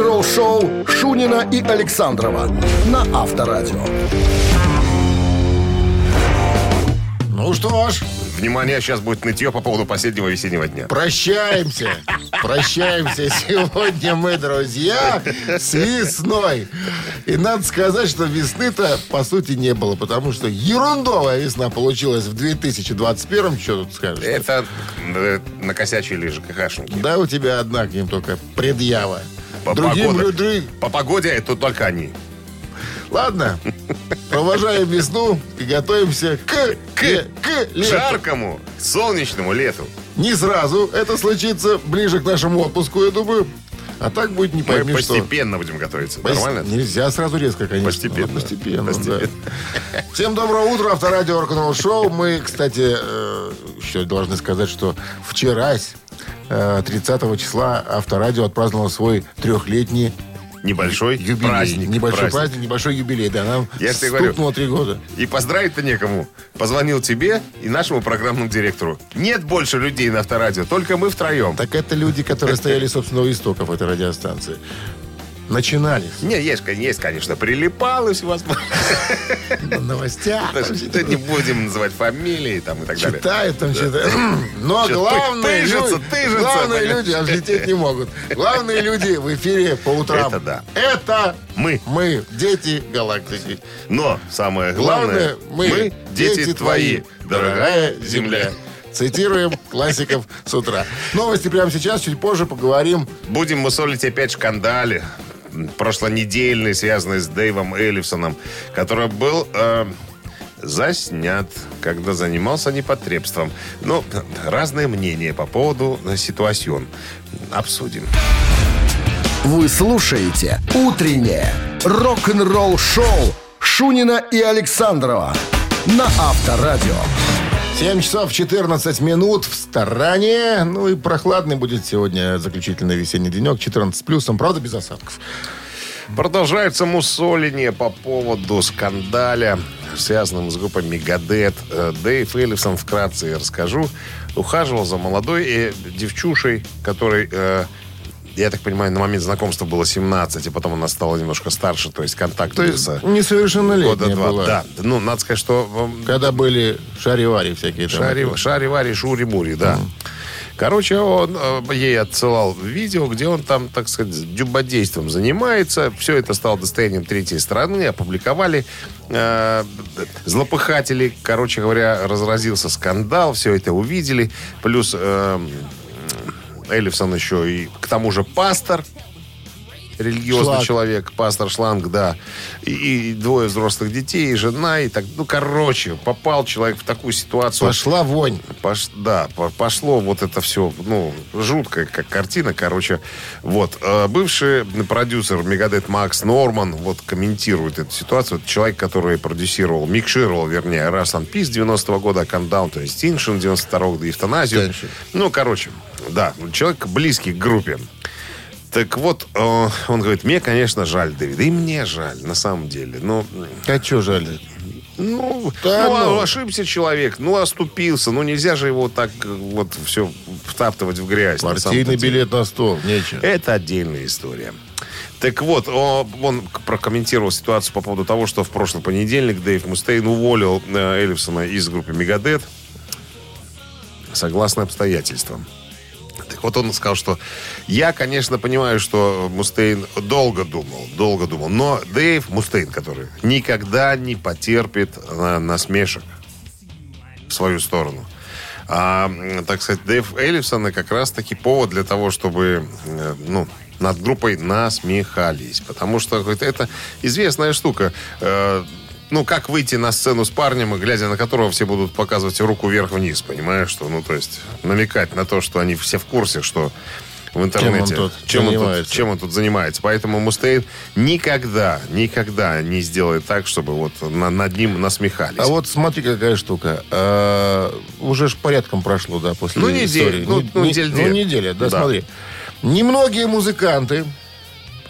рок-н-ролл-шоу Шунина и Александрова на Авторадио. Ну что ж, Внимание, сейчас будет нытье по поводу последнего весеннего дня. прощаемся. Прощаемся сегодня мы, друзья, с весной. И надо сказать, что весны-то, по сути, не было, потому что ерундовая весна получилась в 2021 Что тут скажешь? Это э, накосячили ЖКХшники. Да, у тебя одна к ним только предъява. По Другим погоде. людям... По погоде это только они. Ладно, провожаем весну и готовимся к, к, к лету. Жаркому, солнечному лету. Не сразу это случится, ближе к нашему отпуску, я думаю. А так будет не Мы пойми что. постепенно будем готовиться. Пос- Нормально? Нельзя сразу резко, конечно. Постепенно. но Постепенно, Постепенно. да. Всем доброго утра, авторадио рок шоу. Мы, кстати, э, еще должны сказать, что вчера, э, 30 числа, авторадио отпраздновало свой трехлетний Небольшой юбилей. праздник. Небольшой праздник. праздник, небольшой юбилей, да. Нам Я ж тебе говорю. три года. И поздравить-то некому. Позвонил тебе и нашему программному директору. Нет больше людей на авторадио, только мы втроем. Так это люди, которые стояли, собственно, у истоков этой радиостанции. Начинали Не, есть, есть, конечно, прилипал и всевозможные. на новостях. Не будем называть фамилии там и так далее. Читают там, читают. Но главные тыжатся, люди, тыжатся, главные люди взлететь не могут. Главные люди в эфире по утрам. Это да. Это Мы. мы, дети галактики. Но самое главное, Главное, мы, дети твои, дорогая земля. Цитируем классиков с утра. Новости прямо сейчас, чуть позже поговорим. Будем мусолить опять шкандали прошлонедельный, связанный с Дэйвом Эллифсоном, который был э, заснят, когда занимался непотребством. Ну, разные мнения по поводу э, ситуацион. Обсудим. Вы слушаете «Утреннее рок-н-ролл-шоу» Шунина и Александрова на Авторадио. 7 часов 14 минут в стороне. Ну и прохладный будет сегодня заключительный весенний денек. 14 с плюсом, правда, без осадков. Продолжается мусоление по поводу скандаля, связанным с группой Мегадет. Э, Дэйв Эллифсон, вкратце расскажу, ухаживал за молодой э, девчушей, которой, э, я так понимаю, на момент знакомства было 17, и потом она стала немножко старше, то есть контакт То есть несовершеннолетняя года два. была. Да, ну, надо сказать, что э, Когда были шаривари всякие. там. Шари, шари-вари, шури-мури, да. Короче, он э, ей отсылал видео, где он там, так сказать, дюбодейством занимается. Все это стало достоянием третьей стороны. Опубликовали. Э, злопыхатели, короче говоря, разразился скандал. Все это увидели. Плюс э, Эллифсон еще и, к тому же, пастор религиозный Шланг. человек, пастор Шланг, да, и, и двое взрослых детей, и жена, и так, ну, короче, попал человек в такую ситуацию. Пошла вонь. Пош- да, по- пошло вот это все, ну, жуткая как картина, короче. Вот. Э, Бывший продюсер Мегадет Макс Норман вот комментирует эту ситуацию. Это человек, который продюсировал, микшировал, вернее, Rust and Peace 90-го года, Countdown to Extinction 92-го, да. Ну, короче, да, человек близкий к группе. Так вот, э, он говорит, мне, конечно, жаль Дэвида. И мне жаль, на самом деле. Но А что жаль? ну, Да ну, ну. ошибся человек, ну, оступился. Ну, нельзя же его так э, вот все втаптывать в грязь. на Партийный деле. билет на стол. Нечего. Это отдельная история. Так вот, он прокомментировал ситуацию по поводу того, что в прошлый понедельник Дэйв Мустейн уволил э, Эллифсона из группы Мегадет согласно обстоятельствам. Вот он сказал, что я, конечно, понимаю, что Мустейн долго думал, долго думал, но Дэйв Мустейн, который никогда не потерпит э, насмешек в свою сторону. А, так сказать, Дэйв Эллифсон как раз-таки повод для того, чтобы, э, ну, над группой насмехались. Потому что это известная штука. Ну, как выйти на сцену с парнем, глядя на которого все будут показывать руку вверх-вниз, понимаешь, что, ну, то есть, намекать на то, что они все в курсе, что в интернете. тут чем, он тут, занимается. чем он тут занимается. Поэтому Мустейн никогда, никогда не сделает так, чтобы вот на- над ним насмехались. А вот смотри, какая штука. А, уже ж порядком прошло, да, после Ну, неделя, истории. ну, ну, не- недель ну, неделя, да, Да. смотри. Немногие музыканты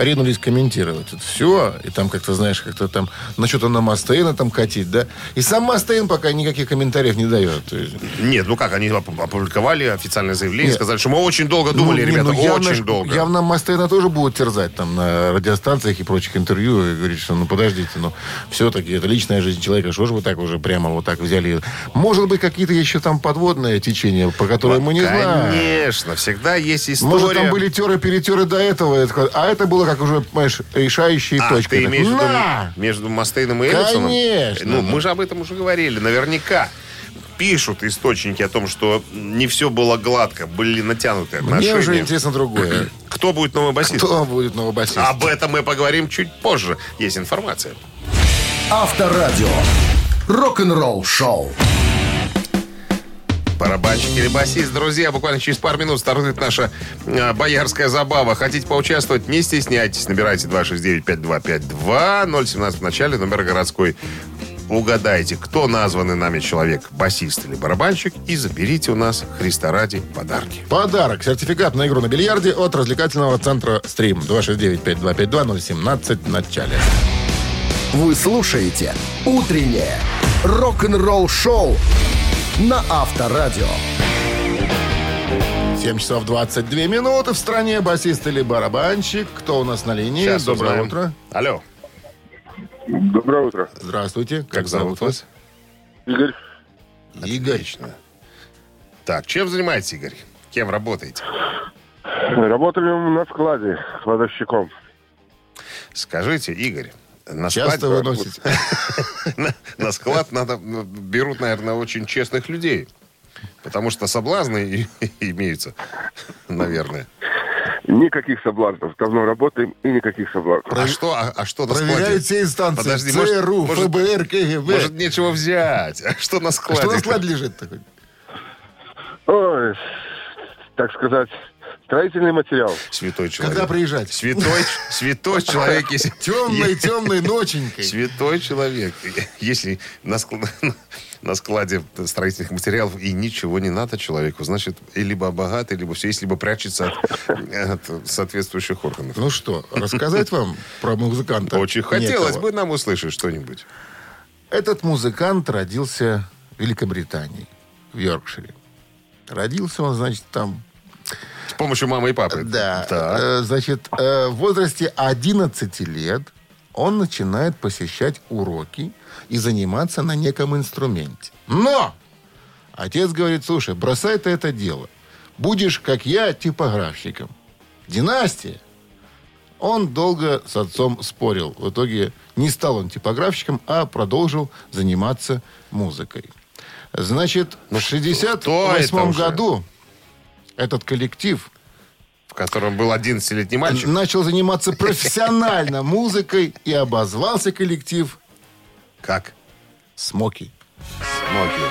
ринулись комментировать это все. И там как-то, знаешь, как-то там на что-то на Мастейна там катить, да? И сам Мастейн пока никаких комментариев не дает. Нет, ну как, они оп- опубликовали официальное заявление, Нет. сказали, что мы очень долго думали, ну, не, ребята, ну, явно очень долго. Явно Мастейна тоже будут терзать там на радиостанциях и прочих интервью и говорить, что ну подождите, ну все-таки это личная жизнь человека, что же вы так уже прямо вот так взяли? Может быть, какие-то еще там подводные течения, про которые мы не знаем. Конечно, всегда есть история. Может, там были теры-перетеры до этого, это- а это было как уже, понимаешь, решающие А, точки. ты Так, имеешь в виду между Мастейном и Эриксоном? Конечно. Ну, мы же об этом уже говорили. Наверняка пишут источники о том, что не все было гладко, были натянутые Мне отношения. уже интересно другое. Кто будет новый басист? Кто будет новый басист? Об этом мы поговорим чуть позже. Есть информация. Авторадио. Рок-н-ролл шоу. Барабанщик или басист, друзья, буквально через пару минут стартует наша э, боярская забава. Хотите поучаствовать, не стесняйтесь. Набирайте 269-5252, 017 в начале, номер городской. Угадайте, кто названный нами человек, басист или барабанщик, и заберите у нас Христа ради подарки. Подарок. Сертификат на игру на бильярде от развлекательного центра «Стрим». 269-5252-017 в начале. Вы слушаете «Утреннее рок-н-ролл-шоу» на Авторадио. 7 часов 22 минуты в стране. Басист или барабанщик. Кто у нас на линии? Сейчас Доброе узнаем. утро. Алло, Доброе утро. Здравствуйте. как зовут вас? Игорь, Игорь. Отлично. Так, чем занимаетесь, Игорь? Кем работаете? работали на складе кладовщиком. Скажите, Игорь, на Часто складе- вы носите? на, на склад надо, ну, берут, наверное, очень честных людей. Потому что соблазны имеются, наверное. Никаких соблазнов. Давно работаем и никаких соблазнов. А что, а, а что на складе? Проверяют все инстанции. Подожди, может- ЦРУ, может- ФБР, КГБ. Может, нечего взять. А что на А складе? что на складе лежит такой? Ой, так сказать, строительный материал. Святой человек. Когда приезжать? Святой, святой человек. Темной, темной ноченькой. Святой человек. Если на, ск- на складе строительных материалов и ничего не надо человеку, значит, либо богатый, либо все есть, либо прячется от, от соответствующих органов. Ну что, рассказать вам про музыканта? Очень хотелось бы нам услышать что-нибудь. Этот музыкант родился в Великобритании, в Йоркшире. Родился он, значит, там... С помощью мамы и папы. Да. Так. э, Значит, э, в возрасте 11 лет он начинает посещать уроки и заниматься на неком инструменте. Но! Отец говорит, слушай, бросай ты это дело. Будешь, как я, типографщиком. Династия. Он долго с отцом спорил. В итоге не стал он типографщиком, а продолжил заниматься музыкой. Значит, в кто это 68 уже? году этот коллектив В котором был 11-летний мальчик. начал заниматься профессионально музыкой и обозвался коллектив Как? «Смоки». Смоки.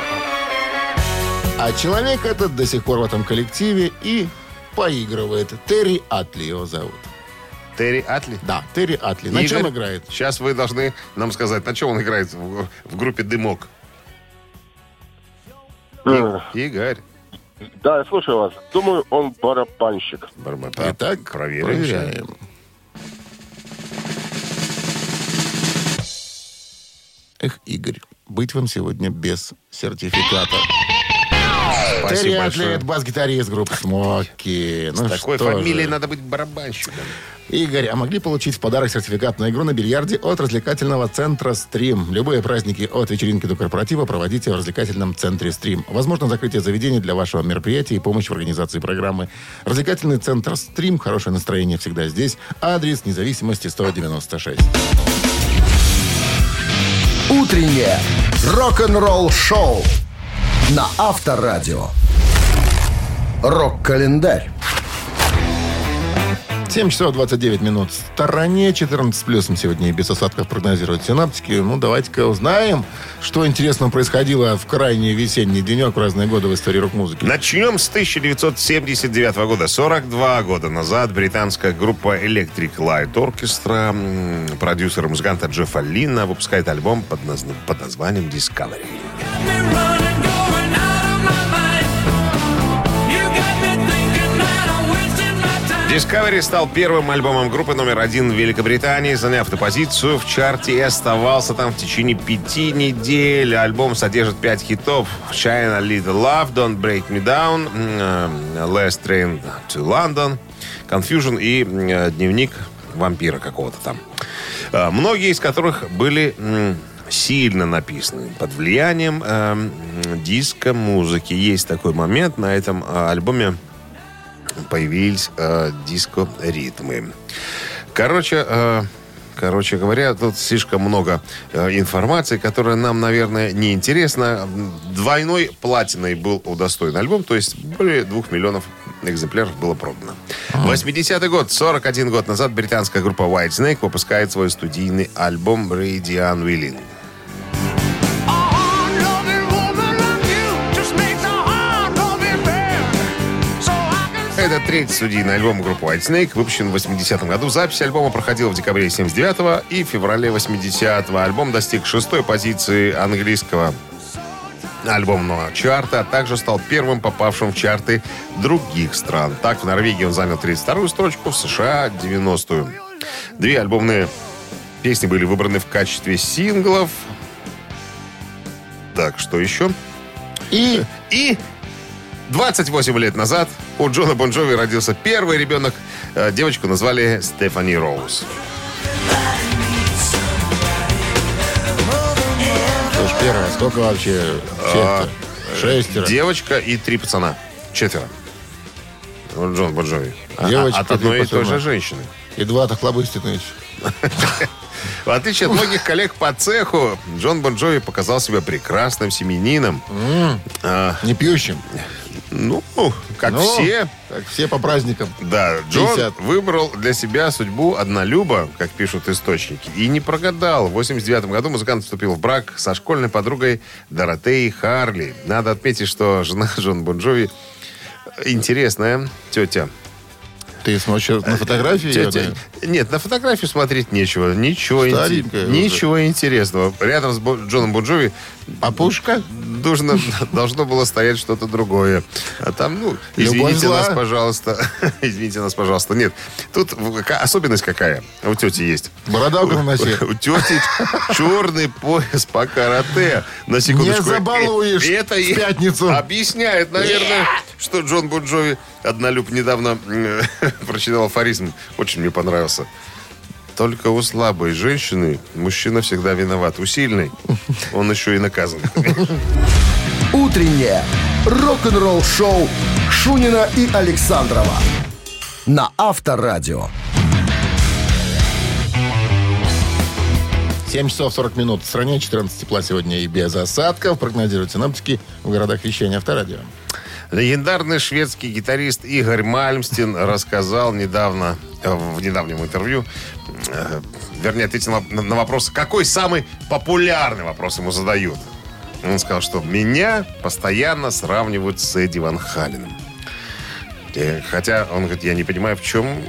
А человек этот до сих пор в этом коллективе и поигрывает. Терри Атли его зовут. Терри Атли? Да, Терри Атли. На чем Игорь, играет? Сейчас вы должны нам сказать, на чем он играет в, в группе «Дымок». Э, Игорь. Да, я слушаю вас. Думаю, он барабанщик. Барбата. Итак, проверим. проверяем. Эх, Игорь, быть вам сегодня без сертификата. Терри это бас-гитарист группы «Смоки». Ну С такой фамилией же. надо быть барабанщиком. Игорь, а могли получить в подарок сертификат на игру на бильярде от развлекательного центра «Стрим». Любые праздники от вечеринки до корпоратива проводите в развлекательном центре «Стрим». Возможно закрытие заведений для вашего мероприятия и помощь в организации программы. Развлекательный центр «Стрим». Хорошее настроение всегда здесь. Адрес независимости 196. Утреннее рок-н-ролл-шоу на Авторадио. Рок-календарь. 7 часов 29 минут. В стороне 14 с плюсом сегодня и без осадков прогнозируют синаптики. Ну, давайте-ка узнаем, что интересно происходило в крайний весенний денек в разные годы в истории рок-музыки. Начнем с 1979 года. 42 года назад британская группа Electric Light Orchestra, м, продюсер и музыканта Джеффа Лина, выпускает альбом под, назв- под названием Discovery. Discovery стал первым альбомом группы номер один в Великобритании, заняв эту позицию в чарте и оставался там в течение пяти недель. Альбом содержит пять хитов. China Little Love, Don't Break Me Down, э, Last Train to London, Confusion и э, Дневник вампира какого-то там. Э, Многие из которых были сильно написаны под влиянием э, диско-музыки. Есть такой момент на этом альбоме появились э, диско-ритмы. Короче, э, короче говоря, тут слишком много э, информации, которая нам, наверное, не интересна. Двойной платиной был удостоен альбом, то есть более двух миллионов экземпляров было продано. 80-й год, 41 год назад, британская группа White Snake выпускает свой студийный альбом Radiant Willing. Это третий студийный альбом группы White Snake, выпущен в 80-м году. Запись альбома проходила в декабре 79-го и феврале 80-го. Альбом достиг шестой позиции английского альбомного чарта, а также стал первым попавшим в чарты других стран. Так, в Норвегии он занял 32-ю строчку, в США 90-ю. Две альбомные песни были выбраны в качестве синглов. Так, что еще? И И 28 лет назад у Джона Бонжови родился первый ребенок. Э, Девочку назвали Стефани Роуз. Слушай, первое, сколько вообще? Всех-то? Шестеро. Девочка и три пацана. Четверо. Вот Джон Бонжови. А- Девочка, От одной и той же женщины. И два-то Охлобыстины еще. В отличие от многих коллег по цеху, Джон Бонжови показал себя прекрасным семьянином. А, Не пьющим. Ну, как Ну, все. Как все по праздникам. Да, Джон 50. выбрал для себя судьбу однолюба, как пишут источники, и не прогадал. В 89 году музыкант вступил в брак со школьной подругой Доротеей Харли. Надо отметить, что жена Джон Бонжови интересная тетя. Ты смотришь на фотографии? её, Тетя- да? Нет, на фотографии смотреть нечего. Ничего, инте- уже. ничего интересного. Рядом с Бо- Джоном Бонжови Папушка? должно, должно было стоять что-то другое. А там, ну, извините нас, пожалуйста. извините нас, пожалуйста. Нет, тут особенность какая у тети есть. Борода на носе. У тети черный пояс по карате. На секундочку. Не забалуешь И это в пятницу. Объясняет, наверное, что Джон Бонджови однолюб недавно прочитал афоризм. Очень мне понравился. Только у слабой женщины мужчина всегда виноват. У сильной он еще и наказан. Утреннее рок-н-ролл-шоу Шунина и Александрова на Авторадио. 7 часов 40 минут. В стране 14 тепла сегодня и без осадков. Прогнозируют синоптики в городах вещания авторадио. Легендарный шведский гитарист Игорь Мальмстин рассказал недавно, э, в недавнем интервью, э, вернее, ответил на, вопрос, какой самый популярный вопрос ему задают. Он сказал, что меня постоянно сравнивают с Эдди Ван Халином. Э, Хотя он говорит, я не понимаю, в чем,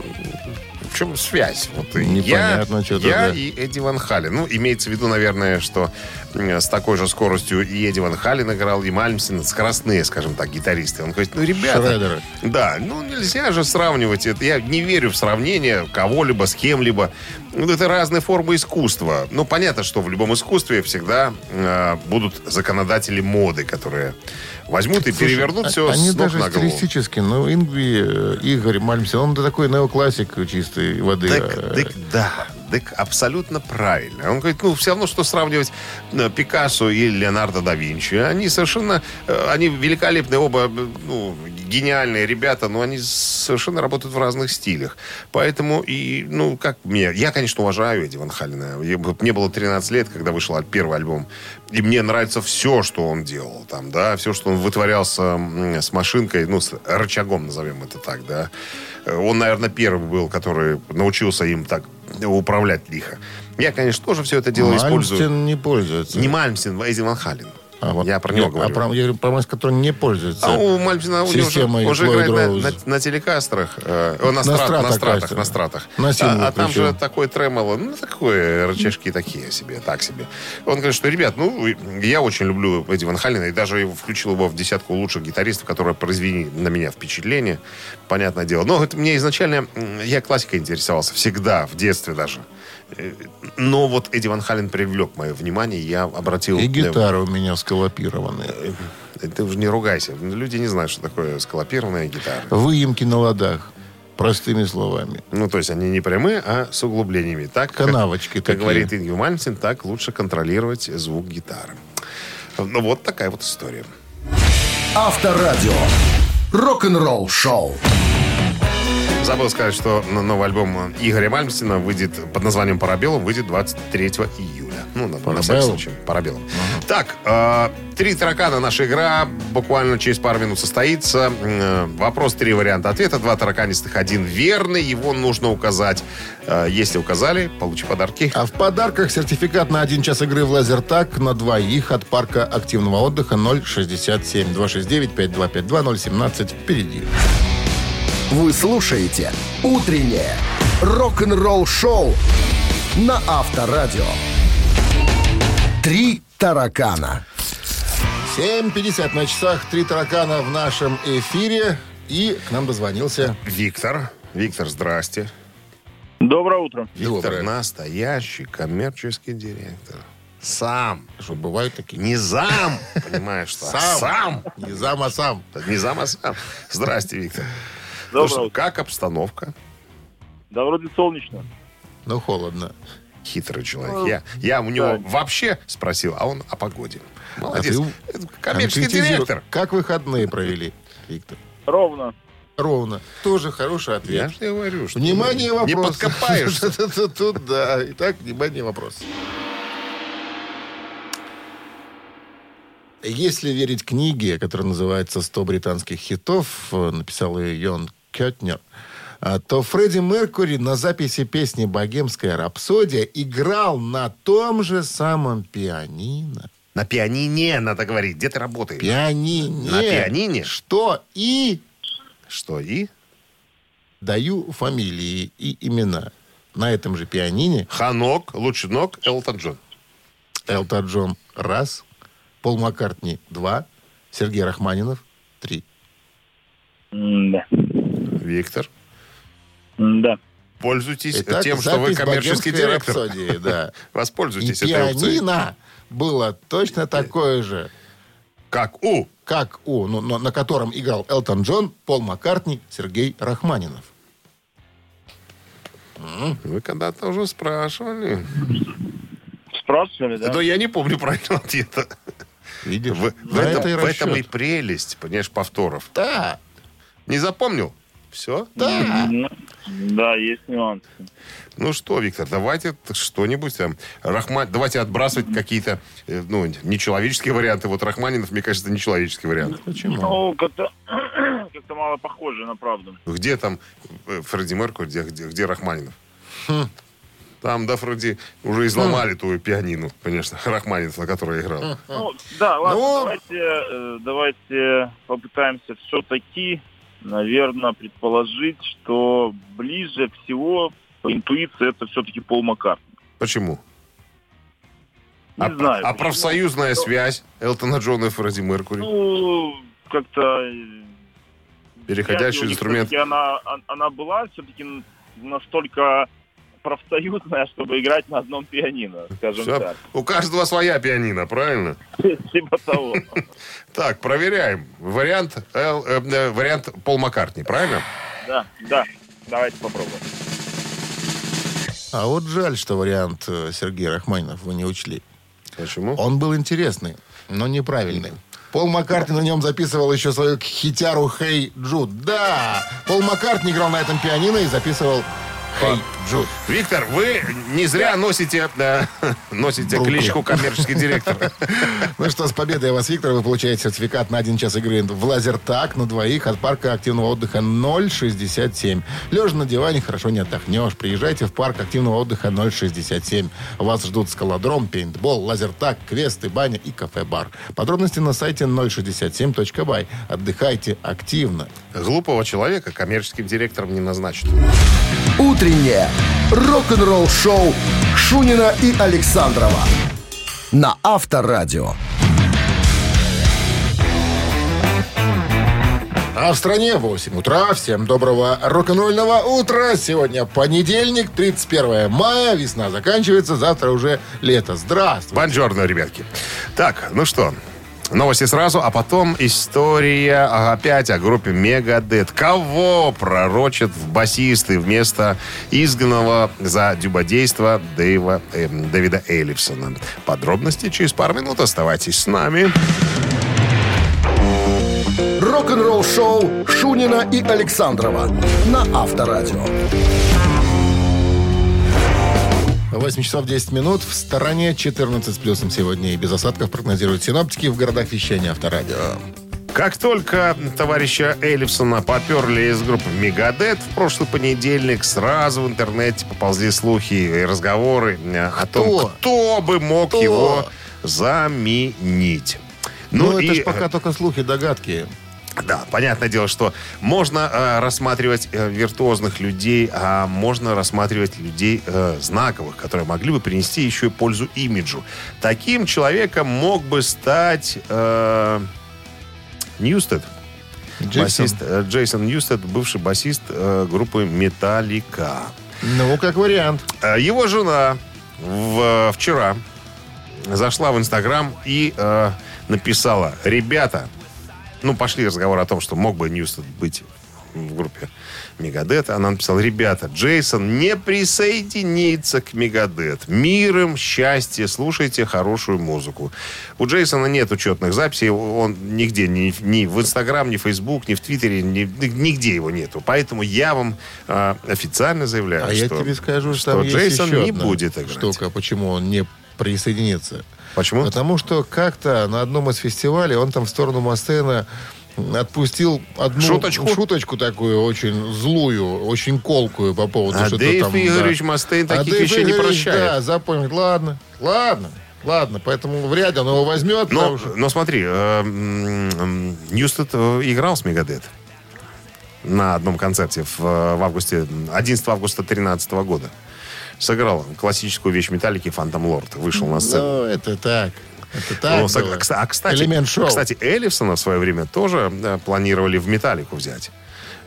чем связь. Вот и Непонятно я, что-то, я да. и Эдди Ван Хален. Ну, имеется в виду, наверное, что с такой же скоростью и Эдди Ван Хален играл, и Мальмсин, скоростные, скажем так, гитаристы. Он говорит, ну, ребята... Шредеры. Да, ну, нельзя же сравнивать это. Я не верю в сравнение кого-либо с кем-либо. Ну, это разные формы искусства. Ну, понятно, что в любом искусстве всегда э, будут законодатели моды, которые возьмут и перевернут а- все Они с ног даже на голову. стилистически, ну, Ингви, э, Игорь Мальмсен, он такой неоклассик чистой воды. Так, так, да, так абсолютно правильно. Он говорит, ну, все равно, что сравнивать э, Пикассо и Леонардо да Винчи. Они совершенно, э, они великолепные оба, ну, гениальные ребята, но они совершенно работают в разных стилях. Поэтому, и, ну, как мне, я, конечно, уважаю Эдди Ван Халлена. Я- Мне было 13 лет, когда вышел первый альбом. И мне нравится все, что он делал там, да, все, что он вытворялся с машинкой, ну, с рычагом, назовем это так, да. Э, Он, наверное, первый был, который научился им так управлять лихо. Я, конечно, тоже все это дело использую. Мальмстен не пользуется. Не Мальмстин, а Эдди Ван Хален. А вот Я про него я- говорю. А про, я говорю про Мальцина, который не пользуется. А у Мальцина у него же, Системой он же Floyd играет на, на- на телекастрах, э, о, на, На страт- стратах, на стратах, на стратах. На а, а там причем. же такой тремоло, ну, такое, рычажки такие себе, так себе. Он говорит, что, ребят, ну, я очень люблю Эдди Ван Халлена, и даже включил его в десятку лучших гитаристов, которые произвели на меня впечатление, понятное дело. Но это мне изначально, я классикой интересовался, всегда, в детстве даже. Э, Но вот Эдди Ван Халлен привлек мое внимание, я обратил... И гитары у меня сколопированные. Э, Ты уже не ругайся. Люди не знают, что такое скалопированная гитара. Выемки на ладах. Простыми словами. Ну, то есть они не прямые, а с углублениями. Так, как- Канавочки Как, такие. говорит Ингви Мальцин, так лучше контролировать звук гитары. Ну, вот такая вот история. Авторадио. Рок-н-ролл шоу. Забыл сказать, что новый альбом Игоря Мальмстина выйдет под названием «Парабеллум», выйдет 23 июля. Ну, на, на всякий «Парабеллум»? случай. «Парабеллум». Так, э, «Три таракана» наша игра. Буквально через пару минут состоится. Э, вопрос, три варианта ответа. Два тараканистых, один верный. Его нужно указать. Э, если указали, получи подарки. А в подарках сертификат на один час игры в лазертаг на двоих от парка активного отдыха 067 269 5252 017 впереди. Вы слушаете «Утреннее рок-н-ролл-шоу» на Авторадио. «Три таракана». 7.50 на часах, три таракана в нашем эфире. И к нам дозвонился Виктор. Виктор, здрасте. Доброе утро. Виктор Доброе. настоящий коммерческий директор. Сам. Что бывают такие? Не зам, понимаешь, что? а Сам. Сам. Не зам, а сам. Не зам, а сам. Здрасте, Виктор. Доброе утро. как обстановка? Да вроде солнечно. Ну, холодно. Хитрый человек. Я, я у него вообще спросил, а он о погоде. Молодец. А ты коммерческий директор. Как выходные провели, Виктор? Ровно. Ровно. Тоже хороший Я ответ. же тебе говорю, что Внимание, вопрос. не подкопаешься. Тут, да. Итак, внимание, вопрос. Если верить книге, которая называется «100 британских хитов», э, написал ее Йон Кетнер, а, то Фредди Меркури на записи песни «Богемская рапсодия» играл на том же самом пианино. На пианине надо говорить. Где ты работаешь? Пианине. На пианине? Что и Что, и? даю фамилии и имена. На этом же пианине Ханок, лучший ног, Элтон Джон. Элтон Джон – раз, Пол Маккартни – два, Сергей Рахманинов – три. Да. Виктор. Да. Пользуйтесь Итак, тем, что вы коммерческий «Богемской директор. рапсодии», да. И Воспользуйтесь этой опцией. пианино было точно такое же, Как у. как у, ну, но- на котором играл Элтон Джон, Пол Маккартни, Сергей Рахманинов. Вы когда-то уже спрашивали. Спрашивали, да? Но я не помню правильного ответа. Видишь? В, в этом, это и в этом и прелесть, понимаешь, повторов. Да, Не запомнил? Все? да. Ну, Да, есть нюансы. Ну что, Виктор, давайте что-нибудь там. Рахман... Давайте отбрасывать какие-то э, ну, нечеловеческие варианты. Вот Рахманинов, мне кажется, нечеловеческий вариант. Почему? Ну, как-то как-то мало похоже на правду. Где там э, Фредди Меркури, где, где, где Рахманинов? Хм. Там, да, Фредди, уже изломали твою пианину, конечно, Рахманинов, на которой играл. Ну, да, ладно, Ну. давайте, э, давайте попытаемся все-таки, наверное, предположить, что ближе всего по интуиции это все-таки Пол Маккартни. Почему? Не а, знаю. а почему. профсоюзная связь Элтона Джона и Фредди Меркури? Ну, как-то... э, Переходящий инструмент. Она, он- она была все-таки настолько профсоюзная, чтобы играть на одном пианино, скажем Всё. так. У каждого своя пианино, правильно? Типа того. Так, проверяем. Вариант, э, э, вариант Пол Маккартни, правильно? Да, да. Давайте попробуем. А вот жаль, что вариант э, Сергей Рахманинов вы не учли. Почему? Он был интересный, но неправильный. Пол Маккартни на нем записывал еще свою хитяру «Хей Джуд». Да, Пол Маккартни играл на этом пианино и записывал Хей, Джуд. Виктор, вы не зря носите, э, носите Брукли. кличку коммерческий директор. Ну что, с победой вас, Виктор, вы получаете сертификат на один час игры в лазертак на двоих от парка активного отдыха 067. Лежа на диване хорошо не отдохнешь. Приезжайте в парк активного отдыха 067. Вас ждут скалодром, пейнтбол, лазертак, квесты, баня и кафе-бар. Подробности на сайте 067.бай. Отдыхайте активно. Глупого человека коммерческим директором не назначат. Утреннее рок-н-ролл-шоу Шунина и Александрова на Авторадио. А в стране 8 утра. Всем доброго рок-н-ролльного утра. Сегодня понедельник, 31 мая. Весна заканчивается. Завтра уже лето. Здравствуйте. Бонжорно, ребятки. Так, ну что, новости сразу, а потом история опять о группе Мегадет. Кого пророчат басисты вместо изгнанного за дюбодейство Дэйва, эм, Дэвида Эйлифсона. Подробности через пару минут. Оставайтесь с нами. Рок-н-ролл-шоу Шунина и Александрова на Авторадио. 8 часов 10 минут. В стороне 14 с плюсом сегодня. И без осадков прогнозируют синоптики в городах вещания Авторадио. Как только товарища Эллифсона поперли из группы Мегадет в прошлый понедельник, сразу в интернете поползли слухи и разговоры э, о том, кто бы мог Кто? его заменить. Ну, это и, ж пока только слухи, догадки. Да, понятное дело, что можно э, рассматривать э, виртуозных людей, а можно рассматривать людей э, знаковых, которые могли бы принести еще и пользу имиджу. Таким человеком мог бы стать э, Ньюстед. Джейсон. Басист, э, Джейсон Ньюстед, бывший басист э, группы Металлика. Ну, как вариант. Э, Его жена в- вчера зашла в Инстаграм и э, написала, ребята, ну, пошли разговоры о том, что мог бы Ньюстед быть в группе Мегадет. Она написала, ребята, Джейсон не присоединится к Мегадет. Миром, счастье, слушайте хорошую музыку. У Джейсона нет учетных записей, он нигде, ни, ни в Инстаграм, ни в Фейсбук, ни в Твиттере, ни- нигде его нету. Поэтому я вам э, официально заявляю, А я что, тебе скажу, что, что Джейсон не одна будет играть. штука, почему он не присоединится. Почему? Потому что как-то на одном из фестивалей он там в сторону Мастейна отпустил одну Шуточку? шуточку такую очень злую, очень колкую по поводу, А что Дэйв там... Игоревич да. Мастейн А таких Дэйв вещей не Игоревич, прощает. Да, запомнит. Ладно, ладно, ладно. Поэтому вряд ли он его возьмет. Но, потому но смотри, э, Ньюстед э, играл с Megadeth на одном концерте в, э, в августе, 11 августа 2013 года. Сыграл классическую вещь Металлики «Фантом Лорд». Вышел на сцену. Ну, это так. Это так Ну, было. а, кста- кстати, Элемент шоу. кстати, Эллифсона в свое время тоже э, планировали в «Металлику» взять.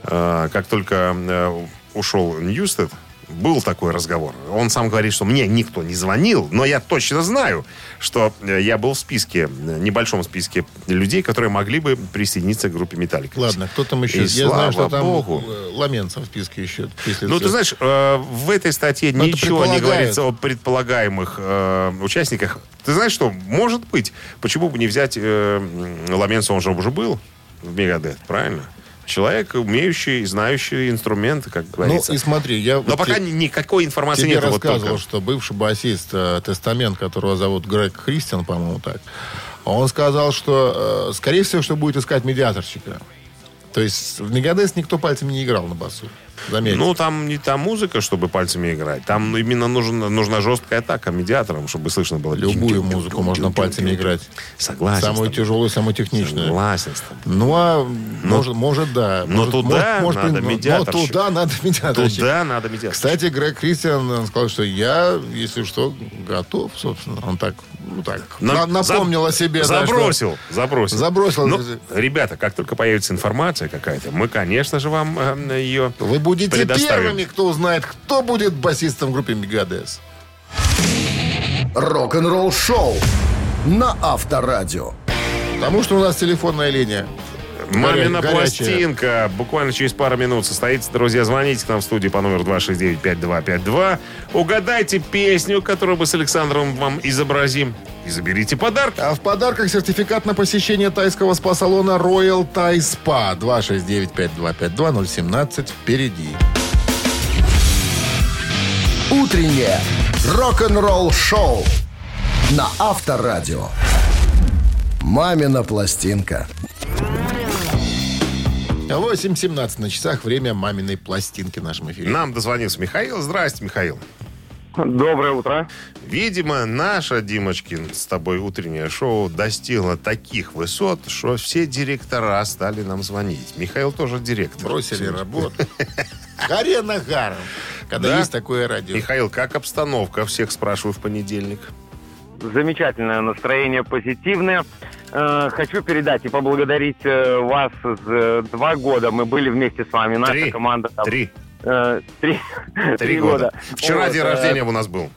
Э, как только э, ушел Ньюстед, был такой разговор. Он сам говорит, что мне никто не звонил, но я точно знаю, что э, я был в списке, э, небольшом списке людей, которые могли бы присоединиться к группе «Металлика». Ладно, кто там еще? И Я знаю, что там богу. э, Ламенцев в списке еще. Ну, ты знаешь, в этой статье Ну, это ничего не говорится о предполагаемых участниках. Ты знаешь что, может быть, почему бы не взять м, Ламенца, он же уже был в Мегадет, правильно? Человек, умеющий, знающий инструменты, как Ну, говорится. и смотри, я... Но вот пока те- ни- никакой информации тебе нет. Вот рассказывал, только. что бывший басист э, Тестамент, которого зовут Грег Христиан, по-моему, так, он сказал, что, э, скорее всего, что будет искать медиаторщика. То есть в Мегадес никто пальцами не играл на басу. Заметьте. Ну, там не та музыка, чтобы пальцами играть. Там именно нужна, нужна жесткая атака медиатором, чтобы слышно было. Любую музыку можно пальцами играть. Согласен. Самую тяжелую, самую техничную. Согласен. Ну, а может, может, да. но может, туда может, надо может, но- медиаторщик. Но туда надо медиаторщик. Туда надо медиатор. Кстати, Грег Кристиан сказал, что я, если что, готов, собственно. Он так, ну так, На- на- напомнил о себе. да, что- Забросил, забросил. Забросил. Ну, ребята, как только появится информация какая-то, мы, конечно же, вам э, ее Вы будете предоставим. первыми, кто узнает, кто будет басистом в группе Мегадес. Рок-н-ролл-шоу на Авторадио. Потому что у нас телефонная линия. Мамина Горя- горячая. пластинка. Буквально через пару минут состоится. Друзья, звоните к нам в студию по номеру 269-5252. Угадайте песню, которую мы с Александром вам изобразим. И заберите подарок. А в подарках сертификат на посещение тайского спа-салона Royal Thai Spa. 269-5252-017 впереди. Утреннее рок-н-ролл-шоу на Авторадио. «Мамина пластинка». 8.17 на часах. Время маминой пластинки в нашем эфире. Нам дозвонился Михаил. Здрасте, Михаил. Доброе утро. Видимо, наша, Димочкин, с тобой утреннее шоу достигло таких высот, что все директора стали нам звонить. Михаил тоже директор. Бросили работу. Горе нагаром. Когда Да? есть такое радио. Михаил, как обстановка? Всех спрашиваю в понедельник. Замечательное настроение, позитивное. Э, Хочу передать и поблагодарить э, вас. Э, Два года мы были вместе с вами. Наша Три. команда. там, Три. э, Три, Три года. Вчера Вот, день э, рождения у нас был.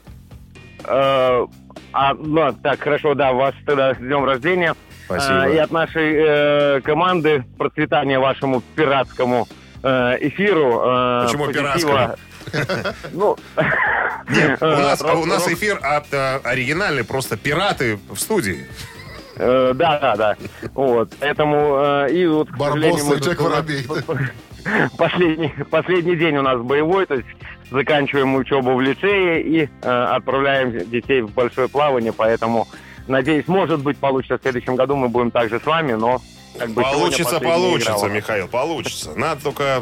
э, а, ну, так, хорошо, да, вас тогда с днем рождения. Спасибо. Э, И от нашей э, команды процветания вашему пиратскому э, эфиру. э, Почему позитива. Ну, Нет, у нас, у нас эфир от, э, оригинальный, просто пираты в студии. Э, Да, да, да. Вот. Поэтому э, и вот, к Барбоса сожалению, Джек Воробей, Последний, последний день у нас боевой, то есть заканчиваем учебу в лицее и э, отправляем детей в большое плавание, поэтому надеюсь, может быть, получится в следующем году, мы будем также с вами, но как бы Получится, получится, нас. Михаил, получится. Надо только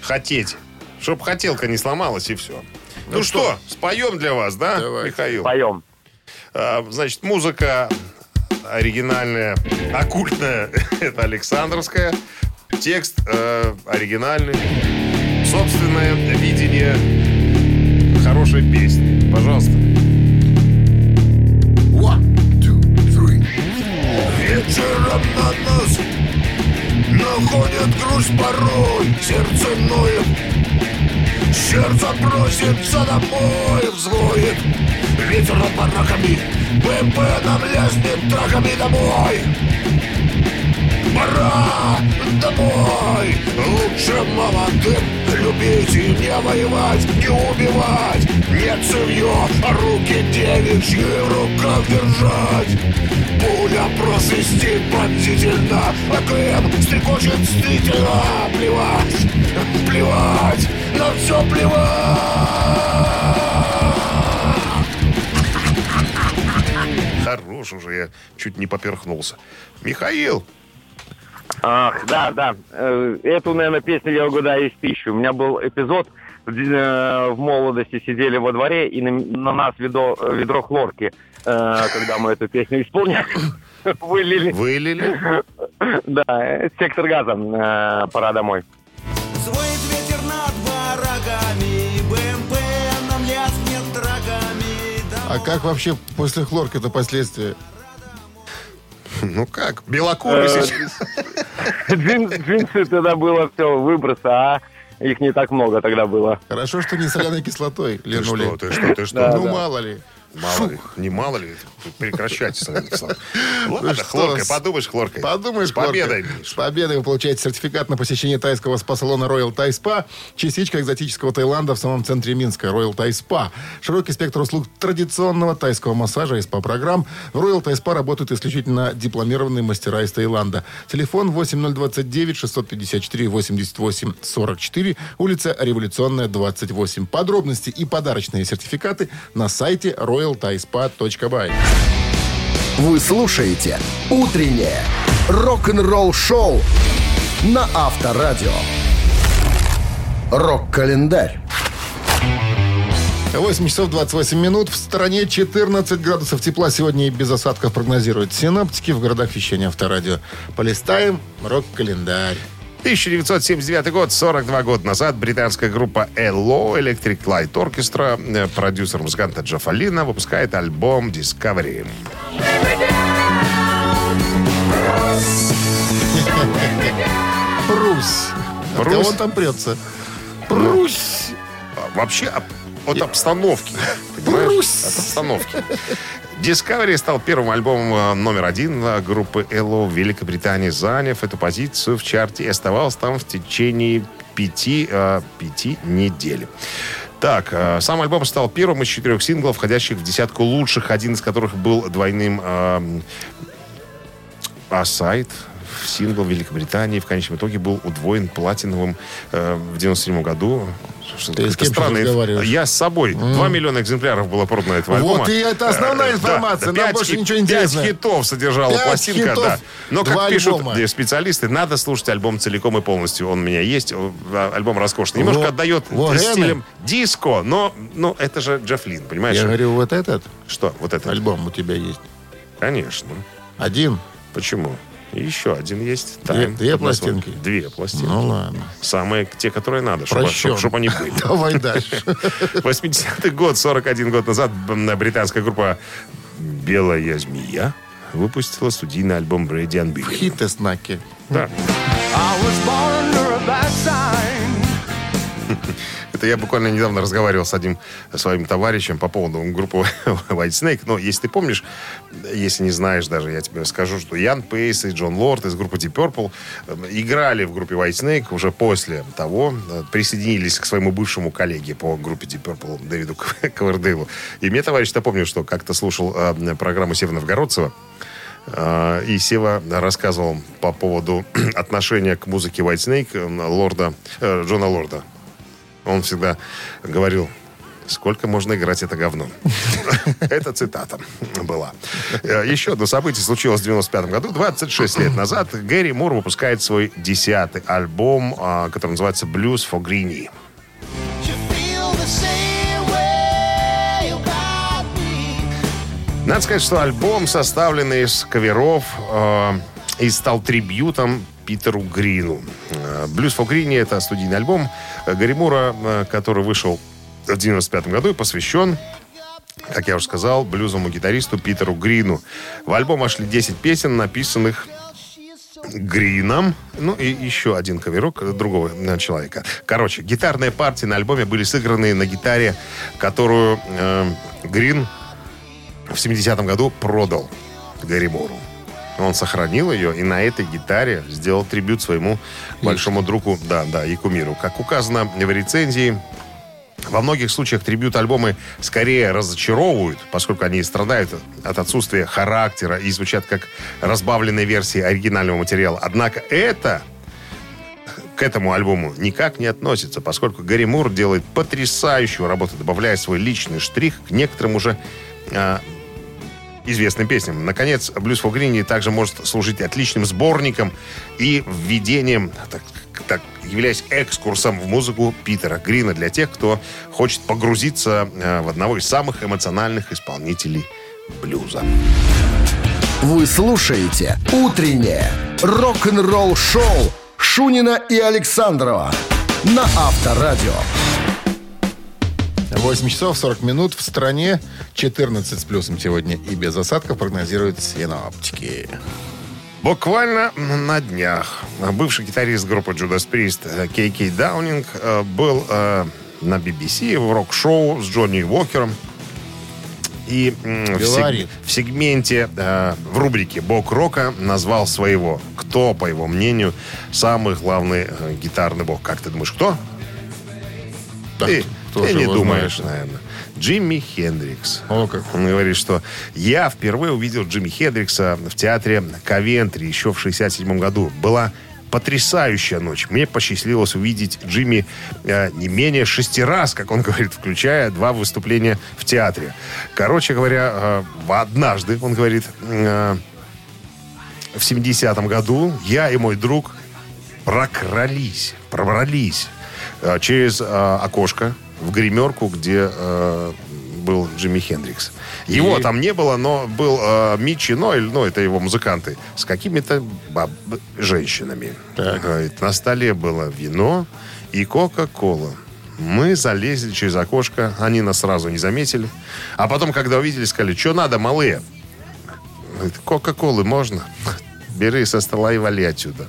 хотеть. Чтоб хотелка не сломалась и все. Ну, что, споем для вас, да, Давайте. Михаил? Поем. А, Значит, музыка оригинальная, оккультная, это Александровская. Текст э, оригинальный. Собственное видение хорошей песни. Пожалуйста. One, two, three. Вечером на нас находит грусть порой Сердце ноет, сердце просится домой Взвоет ветер над бараками БМП нам ляснет траками домой. Пора домой. Лучше молодым любить и не воевать Не убивать, не цевье, а руки девичьи в руках держать. Пуля просвистит пронзительно АКМ стрекочет стремительно Плевать, плевать, на все плевать Хорош уже, я чуть не поперхнулся. Михаил, Ах, да, да. Э, Эту, наверное, песню я угадаю из тысячи. У меня был эпизод, в э, в молодости сидели во дворе, и на, на нас ведро, ведро хлорки, э, когда мы эту песню исполняли, вылили. вылили. Да, сектор газа, пора домой. Звонит ветер над бараками, А как вообще после хлорки-то последствия? Ну как, белокурый Э, сейчас. Джин- Джинсы тогда было все, выбросы, а их не так много тогда было. Хорошо, что не соляной кислотой Ты что, ты что, ты что? Ну, мало ли. Мало ли, не мало ли, прекращайте. Ладно, с- подумаешь хлоркой. Подумаешь, С победой, Хлорка. С победой вы получаете сертификат на посещение тайского спа-салона Royal Thai Spa. Частичка экзотического Таиланда в самом центре Минска. Royal Thai Spa. Широкий спектр услуг традиционного тайского массажа и спа-программ. В Royal Thai Spa работают исключительно дипломированные мастера из Таиланда. Телефон 8029 654 88 44. Улица Революционная, 28. Подробности и подарочные сертификаты на сайте royalthaispa.by. Вы слушаете «Утреннее рок-н-ролл-шоу» на Авторадио. Рок-календарь. 8 часов 28 минут. В стране 14 градусов тепла. Сегодня и без осадков прогнозируют синоптики в городах вещания Авторадио. Полистаем рок-календарь. 1979 год, 42 года назад, британская группа ELO Electric Light Orchestra, э, продюсер музыканта Джо Лина, выпускает альбом Discovery. Прусь. Прусь? кого он там прется? Прусь. А, Вообще об- от обстановки. Прусь. От обстановки. Discovery стал первым альбомом э, номер один э, группы ELO в Великобритании, заняв эту позицию в чарте и оставался там в течение пяти, э, пяти недель. Так, э, сам альбом стал первым из четырех синглов, входящих в десятку лучших, один из которых был двойным э, а сайт сингл в Великобритании в конечном итоге был удвоен платиновым э, в 97 году. Ты с кем странно. Я с собой. Два миллиона экземпляров было продано этого альбома. Вот и это основная Э, информация, нам пять больше хит- ничего не интересно. Пять хитов содержала Пять пластинка, хитов, да. Но, как пишут альбома. э, специалисты, надо слушать альбом целиком и полностью. Он у меня есть. О, а, Альбом роскошный. Немножко Во- отдает во время. стилем диско, но ну, это же Джефф Лин, понимаешь? Я говорю, вот этот Что, вот это? альбом у тебя есть. Конечно. Один? Почему? И еще один есть. Две- две пластинки? Две пластинки. Ну ладно. Самые те, которые надо, чтобы, Прощен. чтобы они были. Давай дальше. 80-й год, 41 год назад, британская группа «Белая змея» выпустила студийный альбом «Brady and Billy». Хиты знаки. Да. I was born under a bad sign. Это я буквально недавно разговаривал с одним своим товарищем по поводу группы White Snake. Но если ты помнишь, если не знаешь даже, я тебе скажу, что Ян Пейс и Джон Лорд из группы Deep Purple э, играли в группе White Snake уже после того, э, присоединились к своему бывшему коллеге по группе Deep Purple Дэвиду Ковердейлу. И мне товарищ напомнил, что как-то слушал э, программу Сева Новгородцева, И Сева рассказывал по поводу отношения к музыке White Snake Лорда, Джона Лорда. Он всегда говорил, сколько можно играть это говно. Это цитата была. Э, Еще одно событие случилось в 95 году. 26 лет назад Гэри Мур выпускает свой десятый альбом, а, который называется «Blues for Greenie». Надо сказать, что альбом, составленный из каверов, э, и стал трибютом Питеру Грину. Э, «Blues for Greenie» — это студийный альбом э, Гарри э, который вышел в 95 году и посвящен как я уже сказал, блюзовому гитаристу Питеру Грину. В альбом вошли 10 песен, написанных Грином, ну и еще один каверок другого человека. Короче, гитарные партии на альбоме были сыграны на гитаре, которую э, Грин в 70-м году продал Гарри Муру. Он сохранил ее и на этой гитаре сделал трибют своему большому другу, да, да, и кумиру. Как указано в рецензии, во многих случаях трибют-альбомы скорее разочаровывают, поскольку они страдают от отсутствия характера и звучат как разбавленные версии оригинального материала. Однако это к этому альбому никак не относится, поскольку Гарри Мур делает потрясающую работу, добавляя свой личный штрих к некоторым уже а, известным песням. Наконец, Blues for Greenie также может служить отличным сборником и введением, так, так, являясь экскурсом в музыку Питера Грина для тех, кто хочет погрузиться э, в одного из самых эмоциональных исполнителей блюза. Вы слушаете «Утреннее рок-н-ролл-шоу» Шунина и Александрова на Авторадио. 8 часов 40 минут в стране. 14 с плюсом сегодня и без осадков прогнозируют синоптики. Буквально на днях бывший гитарист группы Judas Priest э, Кей Кей Даунинг э, был э, на BBC в рок-шоу с Джонни Уокером. И в, сег- в сегменте, в рубрике «Бог рока» назвал своего. Кто, по его мнению, самый главный гитарный бог? Как ты думаешь, кто? Так, ты кто ты не думаешь, знает? наверное. Джимми Хендрикс. О, как. Он говорит, что я впервые увидел Джимми Хендрикса в театре Ковентри еще в 67 году. Была потрясающая ночь. Мне посчастливилось увидеть Джимми э, не менее шести раз, как он говорит, включая два выступления в театре. Короче говоря, э, однажды, он говорит, э, в 70-м году я и мой друг прокрались, пробрались э, через э, окошко в гримерку, где э, был Джимми Хендрикс. Его И? там не было, но был э, Митчи Нойль, ну, это его музыканты, с какими-то баб- женщинами. Так. Говорит, на столе было вино и Кока-Кола. Мы залезли через окошко, они нас сразу не заметили. А потом, когда увидели, сказали, что надо, малые? Кока-Колы можно? Бери со стола и вали отсюда.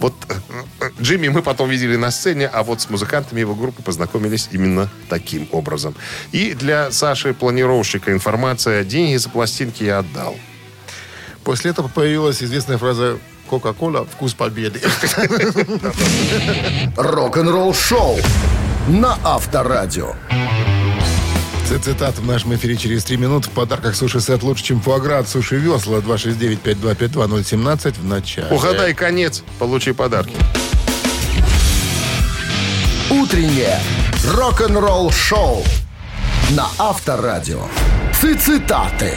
Вот э, э, Джимми мы потом видели на сцене, а вот с музыкантами его группы познакомились именно таким образом. И для Саши планировщика информация «Деньги за пластинки я отдал». После этого появилась известная фраза «Кока-кола. Вкус победы». Рок-н-ролл-шоу на Авторадио. Цитата в нашем эфире через 3 минуты. В подарках суши-сет лучше, чем фуагра от Суши Весла. 269-5252-017 в начале. Угадай конец, получи подарки. Утреннее рок-н-ролл-шоу на Авторадио. Цитаты.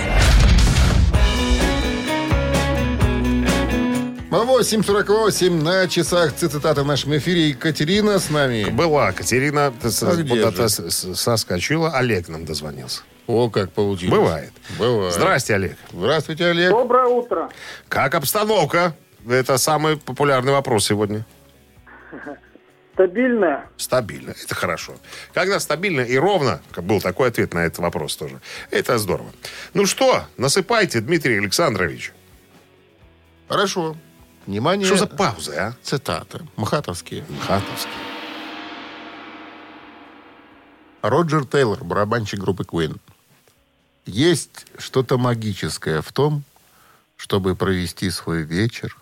8.48 на часах цитата в нашем эфире. Екатерина с нами. Была Катерина, А куда-то с- соскочила, Олег нам дозвонился. О, как получилось. Бывает. Бывает. Здрасте, Олег. Здравствуйте, Олег. Доброе утро. Как обстановка? Это самый популярный вопрос сегодня. Стабильная. Стабильно. Это хорошо. Когда стабильно и ровно, был такой ответ на этот вопрос тоже. Это здорово. Ну что, насыпайте, Дмитрий Александрович. Хорошо. Внимание. Что за паузы, а? Цитаты. Мхатовские. Хатовский. Роджер Тейлор, барабанщик группы Queen. Есть что-то магическое в том, чтобы провести свой вечер.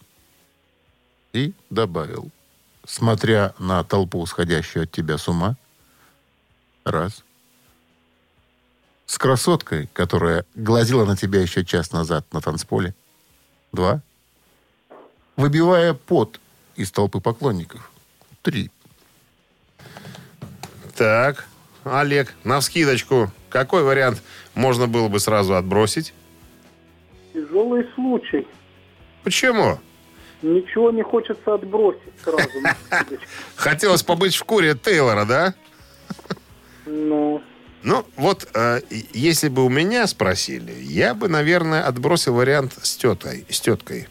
И добавил, смотря на толпу, сходящую от тебя с ума, раз. С красоткой, которая глазила на тебя еще час назад на танцполе, два. Выбивая пот из толпы поклонников, три. Так, Олег, на вскидочку, какой вариант можно было бы сразу отбросить? Тяжелый случай. Почему? Ничего не хочется отбросить сразу. Хотелось побыть в шкуре Тейлора, да? Ну, Ну, вот, э, если бы у меня спросили, я бы, наверное, отбросил вариант с тетой, с теткой.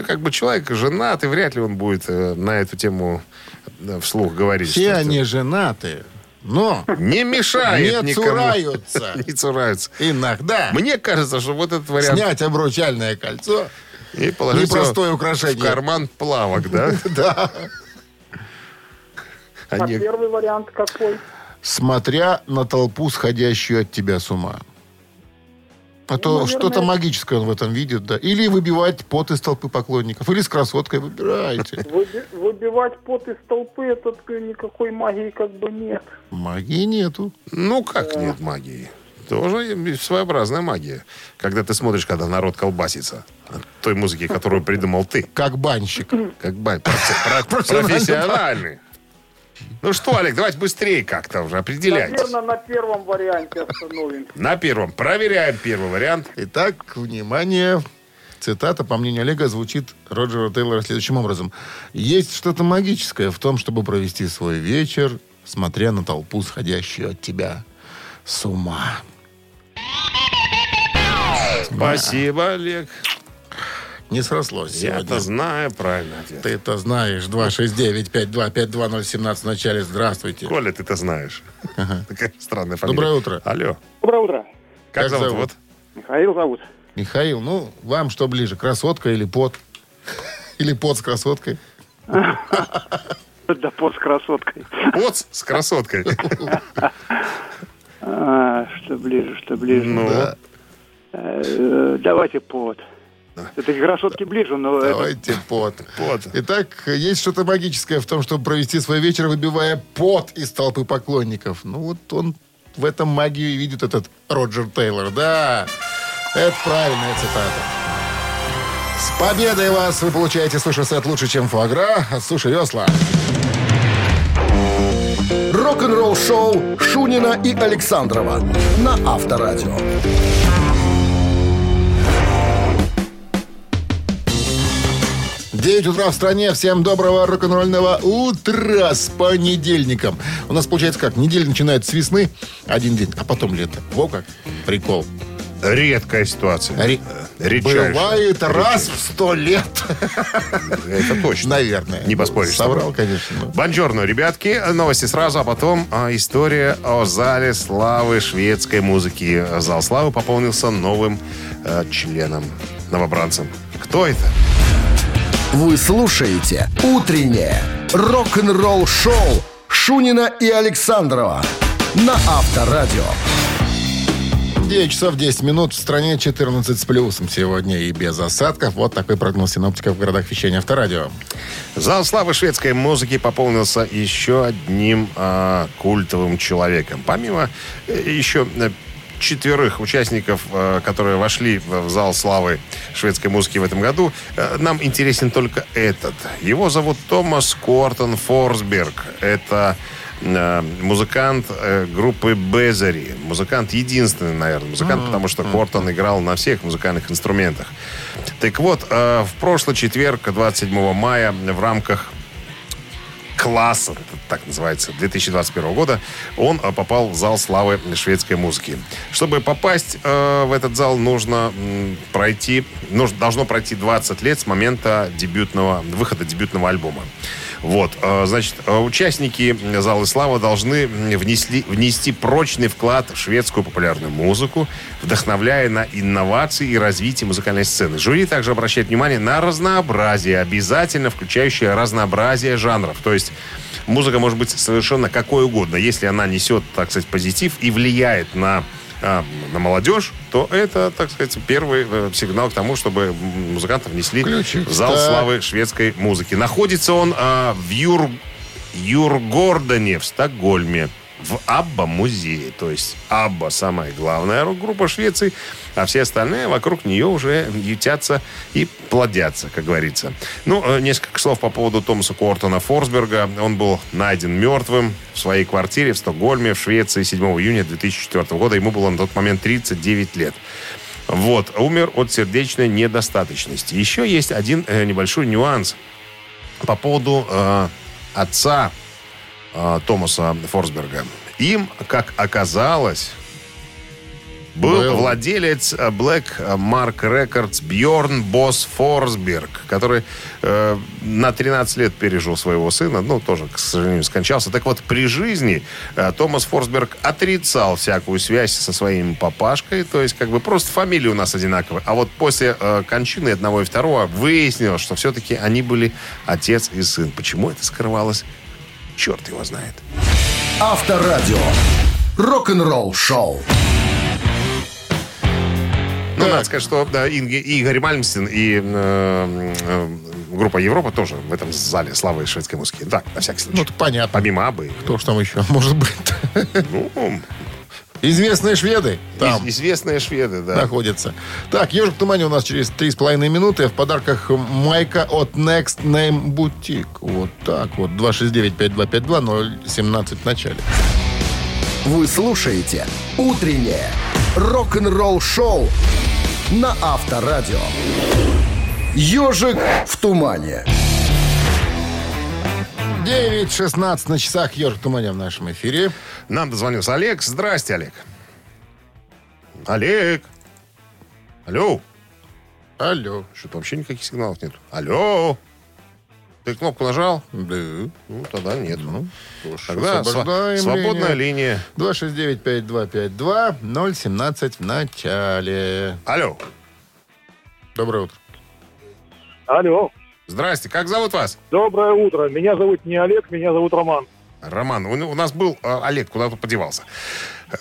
Ну, Как бы человек женат, и вряд ли он будет э, на эту тему э, вслух говорить. Все они женаты, но Не мешает не никому. цураются. Не цураются. Иногда Мне кажется, что вот этот вариант снять обручальное кольцо и положить непростое украшение. в карман плавок, да? Да. а Они- первый вариант какой? Смотря на толпу, сходящую от тебя с ума. А то Ну, наверное, что-то магическое он в этом видит, да. Или выбивать пот из толпы поклонников. Или с красоткой выбирайте. Выби- Выбивать пот из толпы, это никакой магии как бы нет. Магии нету. Ну, как нет магии? Тоже своеобразная магия. Когда ты смотришь, когда народ колбасится от той музыки, которую придумал ты. Как банщик. Как про- профессиональный. Ну что, Олег, давайте быстрее как-то уже определяйтесь. Наверное, на первом варианте остановимся. На первом. Проверяем первый вариант. Итак, внимание. Цитата, по мнению Олега, звучит Роджера Тейлора следующим образом. «Есть что-то магическое в том, чтобы провести свой вечер, смотря на толпу, сходящую от тебя с ума». Спасибо, Олег. Не срослось Я сегодня. это знаю правильно ответ. Ты это знаешь. 269-5252-017 в начале. Здравствуйте. Коля, ты это знаешь. Такая странная фамилия. Доброе утро. Алло. Доброе утро. Как, Как зовут? зовут? Михаил зовут. Михаил, ну, вам что ближе, красотка или пот? Или пот с красоткой? Да пот с красоткой. Вот с красоткой. А, что ближе, что ближе. Ну. Э, Давайте пот. Это красотки ближе, но это... Давайте пот. вот. Итак, есть что-то магическое в том, чтобы провести свой вечер, выбивая пот из толпы поклонников. Ну вот он в этом магию и видит этот Роджер Тейлор. Да, это правильная цитата. С победой вас! Вы получаете суши-сет лучше, чем фуагра от Суши Весла. Рок-н-ролл-шоу Шунина и Александрова на Авторадио. Девять утра в стране. Всем доброго рок-н-ролльного утра с понедельником. У нас получается как? Неделя начинается с весны, один день, а потом лето. Во как? Прикол. Редкая ситуация. Ри- Редчайшая. Бывает раз в сто лет. Это точно. Наверное. Не поспоришь. Соврал, конечно. но- Бонжорно, ребятки. Новости сразу, а потом а, история о зале славы шведской музыки. Зал славы пополнился новым э, членом, новобранцем. Кто это? Вы слушаете «Утреннее рок-н-ролл-шоу» Шунина и Александрова на Авторадио. 9 часов 10 минут. В стране 14 с плюсом сегодня и без осадков. Вот такой прогноз синоптиков в городах вещания Авторадио. Зал славы шведской музыки пополнился еще одним а, культовым человеком. Помимо э, еще э, четверых участников, э, которые вошли в зал славы шведской музыки в этом году, э, нам интересен только этот. Его зовут Томас Кортон Форсберг. Это э, музыкант группы Безари. Музыкант единственный, наверное, музыкант, потому что Кортон играл на всех музыкальных инструментах. Так вот, в прошлый четверг, 27 мая, в рамках класса, так называется, 2021 года, он э, попал в зал славы шведской музыки. Чтобы попасть э, в этот зал, нужно пройти, нужно, должно пройти 20 лет с момента дебютного, выхода дебютного альбома. Вот, э, значит, э, участники Зала Славы должны внесли, внести прочный вклад в шведскую популярную музыку, вдохновляя на инновации и развитие музыкальной сцены. Жюри также обращает внимание на разнообразие, обязательно включающее разнообразие жанров. То есть музыка может быть совершенно какой угодно. Если она несет, так сказать, позитив и влияет на а, на молодежь, то это, так сказать, первый э, сигнал к тому, чтобы музыкантов внесли Ключик, в зал так. славы шведской музыки. Находится он а, в Юр... Юргордоне в Стокгольме в Абба-музее. То есть Абба самая главная рок-группа Швеции, а все остальные вокруг нее уже ютятся и плодятся, как говорится. Ну, э, несколько слов по поводу Томаса Кортона Форсберга. Он был найден мертвым в своей квартире в Стокгольме, в Швеции 7 июня 2004 года. Ему было на тот момент 39 лет. Вот, умер от сердечной недостаточности. Еще есть один э, небольшой нюанс по поводу э, отца Томаса Форсберга. Им, как оказалось, был, Был. владелец Black Mark Records Бьорн Босс Форсберг, который э, на 13 лет пережил своего сына, ну, тоже, к сожалению, скончался. Так вот, при жизни э, Томас Форсберг отрицал всякую связь со своим папашкой, то есть, как бы, просто фамилии у нас одинаковые. А вот после э, кончины одного и второго выяснилось, что все-таки они были отец и сын. Почему это скрывалось? Черт его знает. Авторадио. Рок-н-ролл шоу. Ну, надо сказать, что да, Инги- и Игорь Мальмстин и э, э, группа Европа тоже в этом зале славы шведской музыки. Да, на всякий случай. Ну, это понятно. Помимо Абы. Кто ж там еще может быть? Ну, Известные шведы там из- известные шведы, да. находятся. Так, «Ежик в тумане» у нас через 3,5 минуты. В подарках майка от Next Name Boutique. Вот так вот. 269-5252, 017 в начале. Вы слушаете «Утреннее рок-н-ролл-шоу» на Авторадио. «Ежик в тумане». 9.16 на часах «Ежик в тумане» в нашем эфире. Нам дозвонился Олег. Здрасте, Олег. Олег. Алло. Алло. Что-то вообще никаких сигналов нет. Алло. Ты кнопку нажал? Да. Ну, тогда нет. ж, Тогда освобождаем сва- свободная линия. 269-5252, 017 в начале. Алло. Доброе утро. Алло. Здрасте. Как зовут вас? Доброе утро. Меня зовут не Олег, меня зовут Роман. Роман, у, у нас был э, Олег, куда-то подевался.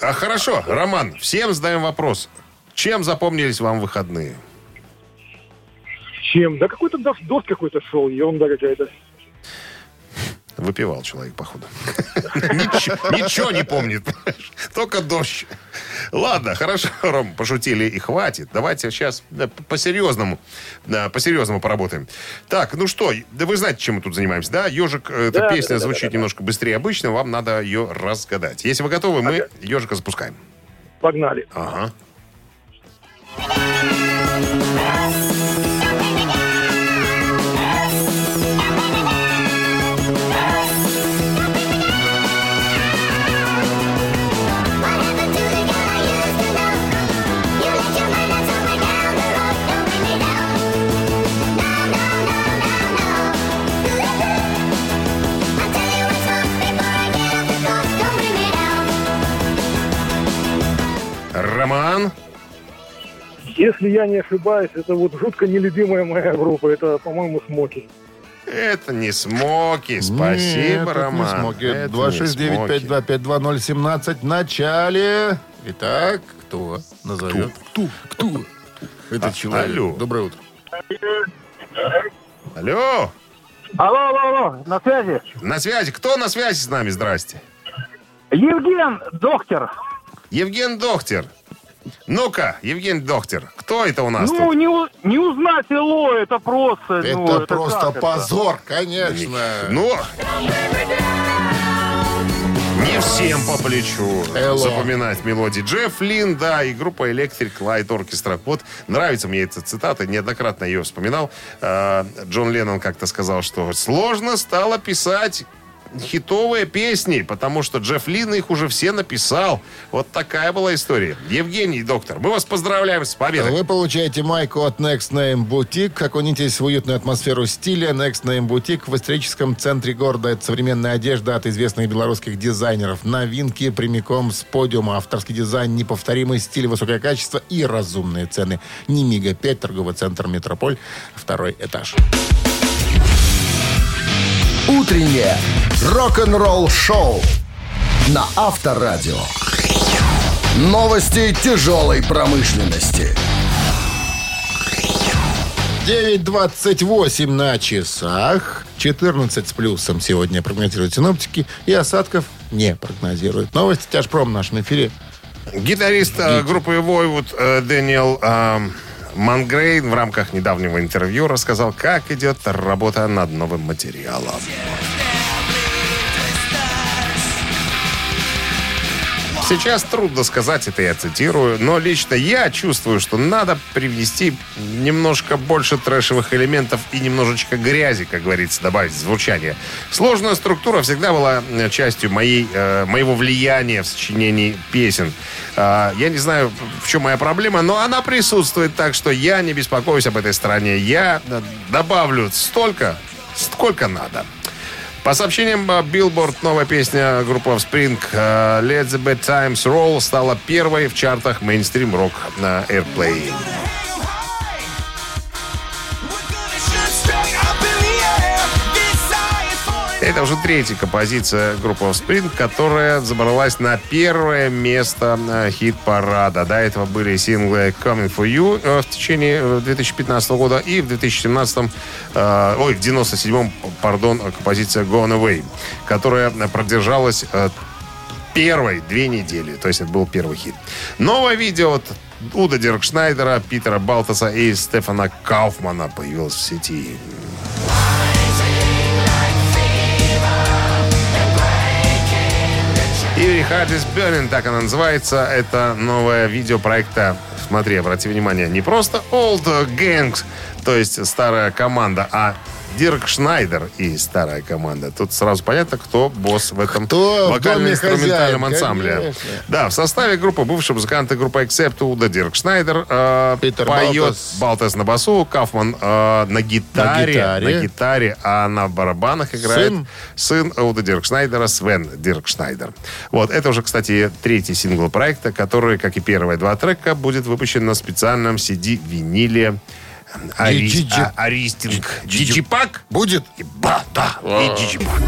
А, хорошо, Роман, всем задаем вопрос. Чем запомнились вам выходные? Чем? Да какой-то дождь какой-то шел, ерунда какая-то. Выпивал человек, походу. Ничего не помнит. Только дождь. Ладно, хорошо, Ром, пошутили и хватит. Давайте сейчас по-серьезному, по-серьезному поработаем. Так, ну что, да вы знаете, чем мы тут занимаемся, да? Ежик, э, эта песня звучит немножко быстрее обычного, вам надо ее разгадать. Если вы готовы, мы ежика запускаем. Погнали. Ага. Если я не ошибаюсь, это вот жутко нелюбимая моя группа. Это, по-моему, Смоки. Это не смоки. Спасибо, Нет, это не Роман. смоки. Это не смоки. 269-5252-017 в начале. Итак, Кто назовет? Кто? Кто? Это А, человек. алло. Доброе утро. Алло, Алло, алло, алло, на связи. на связи. Кто на связи с нами? Здрасте. Евген, доктор. Евген Дохтер. Ну-ка, Евген Дохтер, кто это у нас Ну, тут? не, не узнать Эло, это просто... Это ну, просто как это? позор, конечно. Ну, не всем по плечу Элло. запоминать мелодии. Джефф Лин, да, и группа Electric Light Orchestra. Вот нравится мне эта цитата, неоднократно ее вспоминал. Э, Джон Леннон как-то сказал, что сложно стало писать хитовые песни, потому что Джефф Лин их уже все написал. Вот такая была история. Евгений, доктор, мы вас поздравляем с победой. Вы получаете майку от Next Name Boutique. Окунитесь в уютную атмосферу стиля. Next Name Boutique в историческом центре города. Это современная одежда от известных белорусских дизайнеров. Новинки прямиком с подиума. Авторский дизайн, неповторимый стиль, высокое качество и разумные цены. Немига 5, торговый центр Метрополь, второй этаж. Утреннее рок-н-ролл-шоу на Авторадио. Новости тяжелой промышленности. 9.28 на часах. 14 с плюсом сегодня прогнозируют синоптики. И осадков не прогнозируют. Новости тяжпром в нашем эфире. Гитарист э, группы Voivod э, Дэниел э, Мангрейн в рамках недавнего интервью рассказал, как идет работа над новым материалом. Сейчас трудно сказать, это я цитирую, но лично я чувствую, что надо привнести немножко больше трэшевых элементов и немножечко грязи, как говорится, добавить звучание. Сложная структура всегда была э, частью моей, э, моего влияния в сочинении песен. А, я не знаю, в чем моя проблема, но она присутствует, так что я не беспокоюсь об этой стороне. Я э, добавлю столько, сколько надо. По сообщениям э, Billboard, новая песня группы Offspring э, Let the Bad Times Roll стала первой в чартах мейнстрим рок на Airplay. Это уже третья композиция группы Offspring, которая забралась на первое место э, хит-парада. До этого были синглы Coming For You э, в течение э, 2015 года и в 2017, э, ой, в 97-м, пардон, композиция Gone Away, которая э, продержалась э, первой две недели. То есть это был первый хит. Новое видео от Уда Диркшнайдера, Питера Балтаса и Стефана Кауфмана появилось в сети. Heart is Burning, так она называется. Это новое видео проекта. Смотри, обрати внимание, не просто Old Gangs, то есть старая команда, а Диркшнайдер и старая команда. Тут сразу понятно, кто босс в этом вокально-инструментальном ансамбле. конечно. Да, в составе группы бывшие музыканты группы Accept, Удо Диркшнайдер э, Питер поет Балтас. Балтас на басу, Кафман э, на гитаре, гитаре. на гитаре, а на барабанах играет Сын? сын Удо Диркшнайдера, Свен Диркшнайдер. Вот, это уже, кстати, третий сингл проекта, который, как и первые два трека, будет выпущен на специальном CD-виниле Аристинг. Диджипак. Будет? Ба, да, и Диджипак.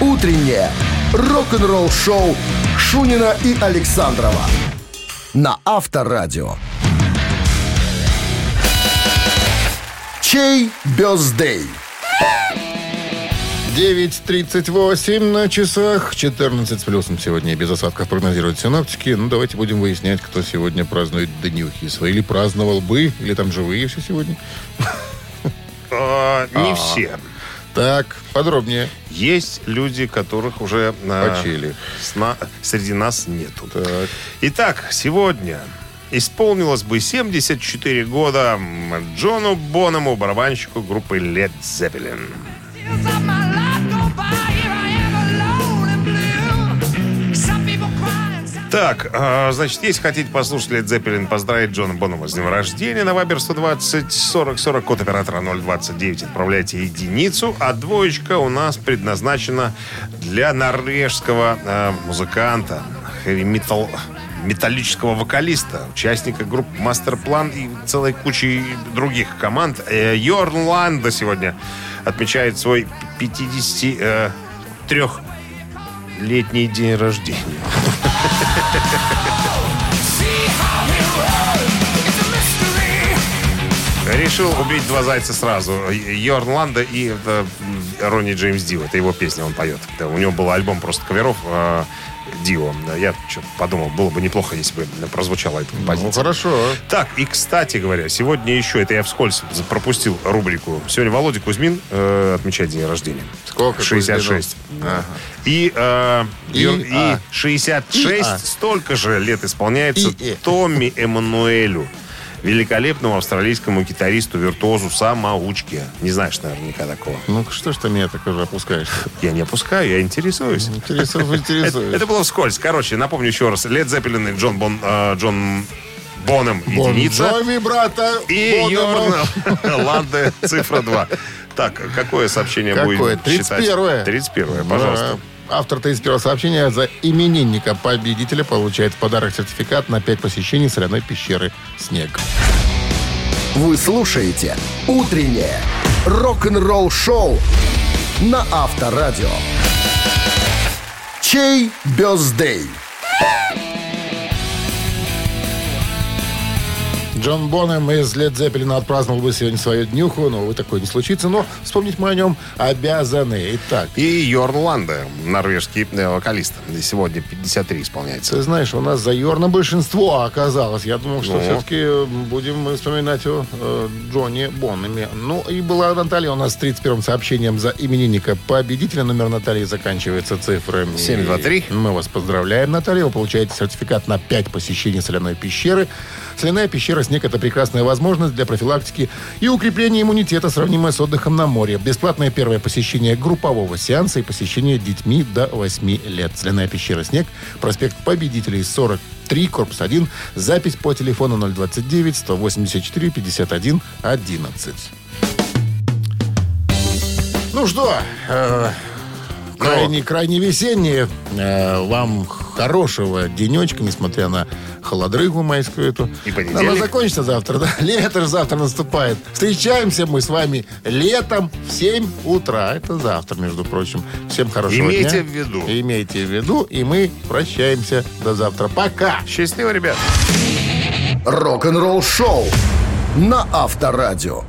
Утреннее рок-н-ролл-шоу Шунина и Александрова на Авторадио. Чей бездей? 9.38 на часах, 14 с плюсом сегодня без осадков прогнозируют синоптики. Ну, давайте будем выяснять, кто сегодня празднует днюхи свои. Или праздновал бы, или там живые все сегодня. Э, Не все. Так, подробнее. Есть люди, которых уже э, Почили. среди нас нету. Так. Итак, сегодня исполнилось бы 74 года Джону Боному, барабанщику группы Led Zeppelin. Так, э, значит, если хотите послушать Led Zeppelin, поздравить Джона Бонома с днем рождения, на Вайбер 120 40 40, код оператора 029, отправляйте единицу, а двоечка у нас предназначена для норвежского э, музыканта, хэви-метал металлического вокалиста, участника групп Мастерплан и целой кучи других команд. Э, Йорн Ланда сегодня отмечает свой 53-летний день рождения. Решил убить два зайца сразу. Йорн Ланда и м, Ронни Джеймс Дио. Это его песня, он поет. У него был альбом просто каверов э, Дио. Я что подумал, было бы неплохо, если бы прозвучала эта композиция. Ну, хорошо. Так, и, кстати говоря, сегодня еще, это я вскользь пропустил рубрику. Сегодня Володя Кузьмин э, отмечает день рождения. Сколько 66. Кузьмину? Ага. И, э, И, Юр- и а. 66 И, а. столько же лет исполняется И, и. Томми Эммануэлю. Великолепному австралийскому гитаристу, виртуозу, самоучке. Не знаешь наверняка такого. Ну, что ж ты меня так уже опускаешь? Я не опускаю, я интересуюсь. Интересует, Это, интересует. это было вскользь. Короче, напомню еще раз. Лед Зеппелин и Джон, Бон, э, Джон Бонем Бон единица. Джови, брата. И. Йорн Ланде цифра 2. Так, какое сообщение Какое? будет 31-е. 31 пожалуйста. Да. Автор 31 сообщения за именинника победителя получает в подарок сертификат на 5 посещений соляной пещеры «Снег». Вы слушаете «Утреннее рок-н-ролл-шоу» на Авторадио. Чей бездей? Джон Бонем из Лед Зеппелина отпраздновал бы сегодня свою днюху, но, увы, такое не случится. Но вспомнить мы о нем обязаны. Итак, И Йорн Ланде, норвежский э, вокалист. Сегодня 53 исполняется. ты знаешь, у нас за Йорна большинство оказалось. Я думал, что Ну. все-таки будем мы вспоминать о э, Джоне Боннеме. Ну, и была Наталья у нас с 31 сообщением за именинника победителя. Номер Натальи заканчивается цифрами 723. Мы вас поздравляем, Наталья. Вы получаете сертификат на 5 посещений соляной пещеры. Соляная пещера «Снег» — это прекрасная возможность для профилактики и укрепления иммунитета, сравнимая с отдыхом на море. Бесплатное первое посещение группового сеанса и посещение детьми до 8 лет. Соляная пещера «Снег», проспект Победителей, 43, корпус 1. Запись по телефону 029 184 51 11. Ну что, э, крайне, крайне весеннее. Э, вам хорошего денечка, несмотря на холодрыгу майскую эту. И понедельник. Она закончится завтра, да? Лето же завтра наступает. Встречаемся мы с вами летом в 7 утра. Это завтра, между прочим. Всем хорошего Имейте дня. в виду. Имейте в виду. И мы прощаемся до завтра. Пока. Счастливо, ребят. Рок-н-ролл-шоу на Авторадио.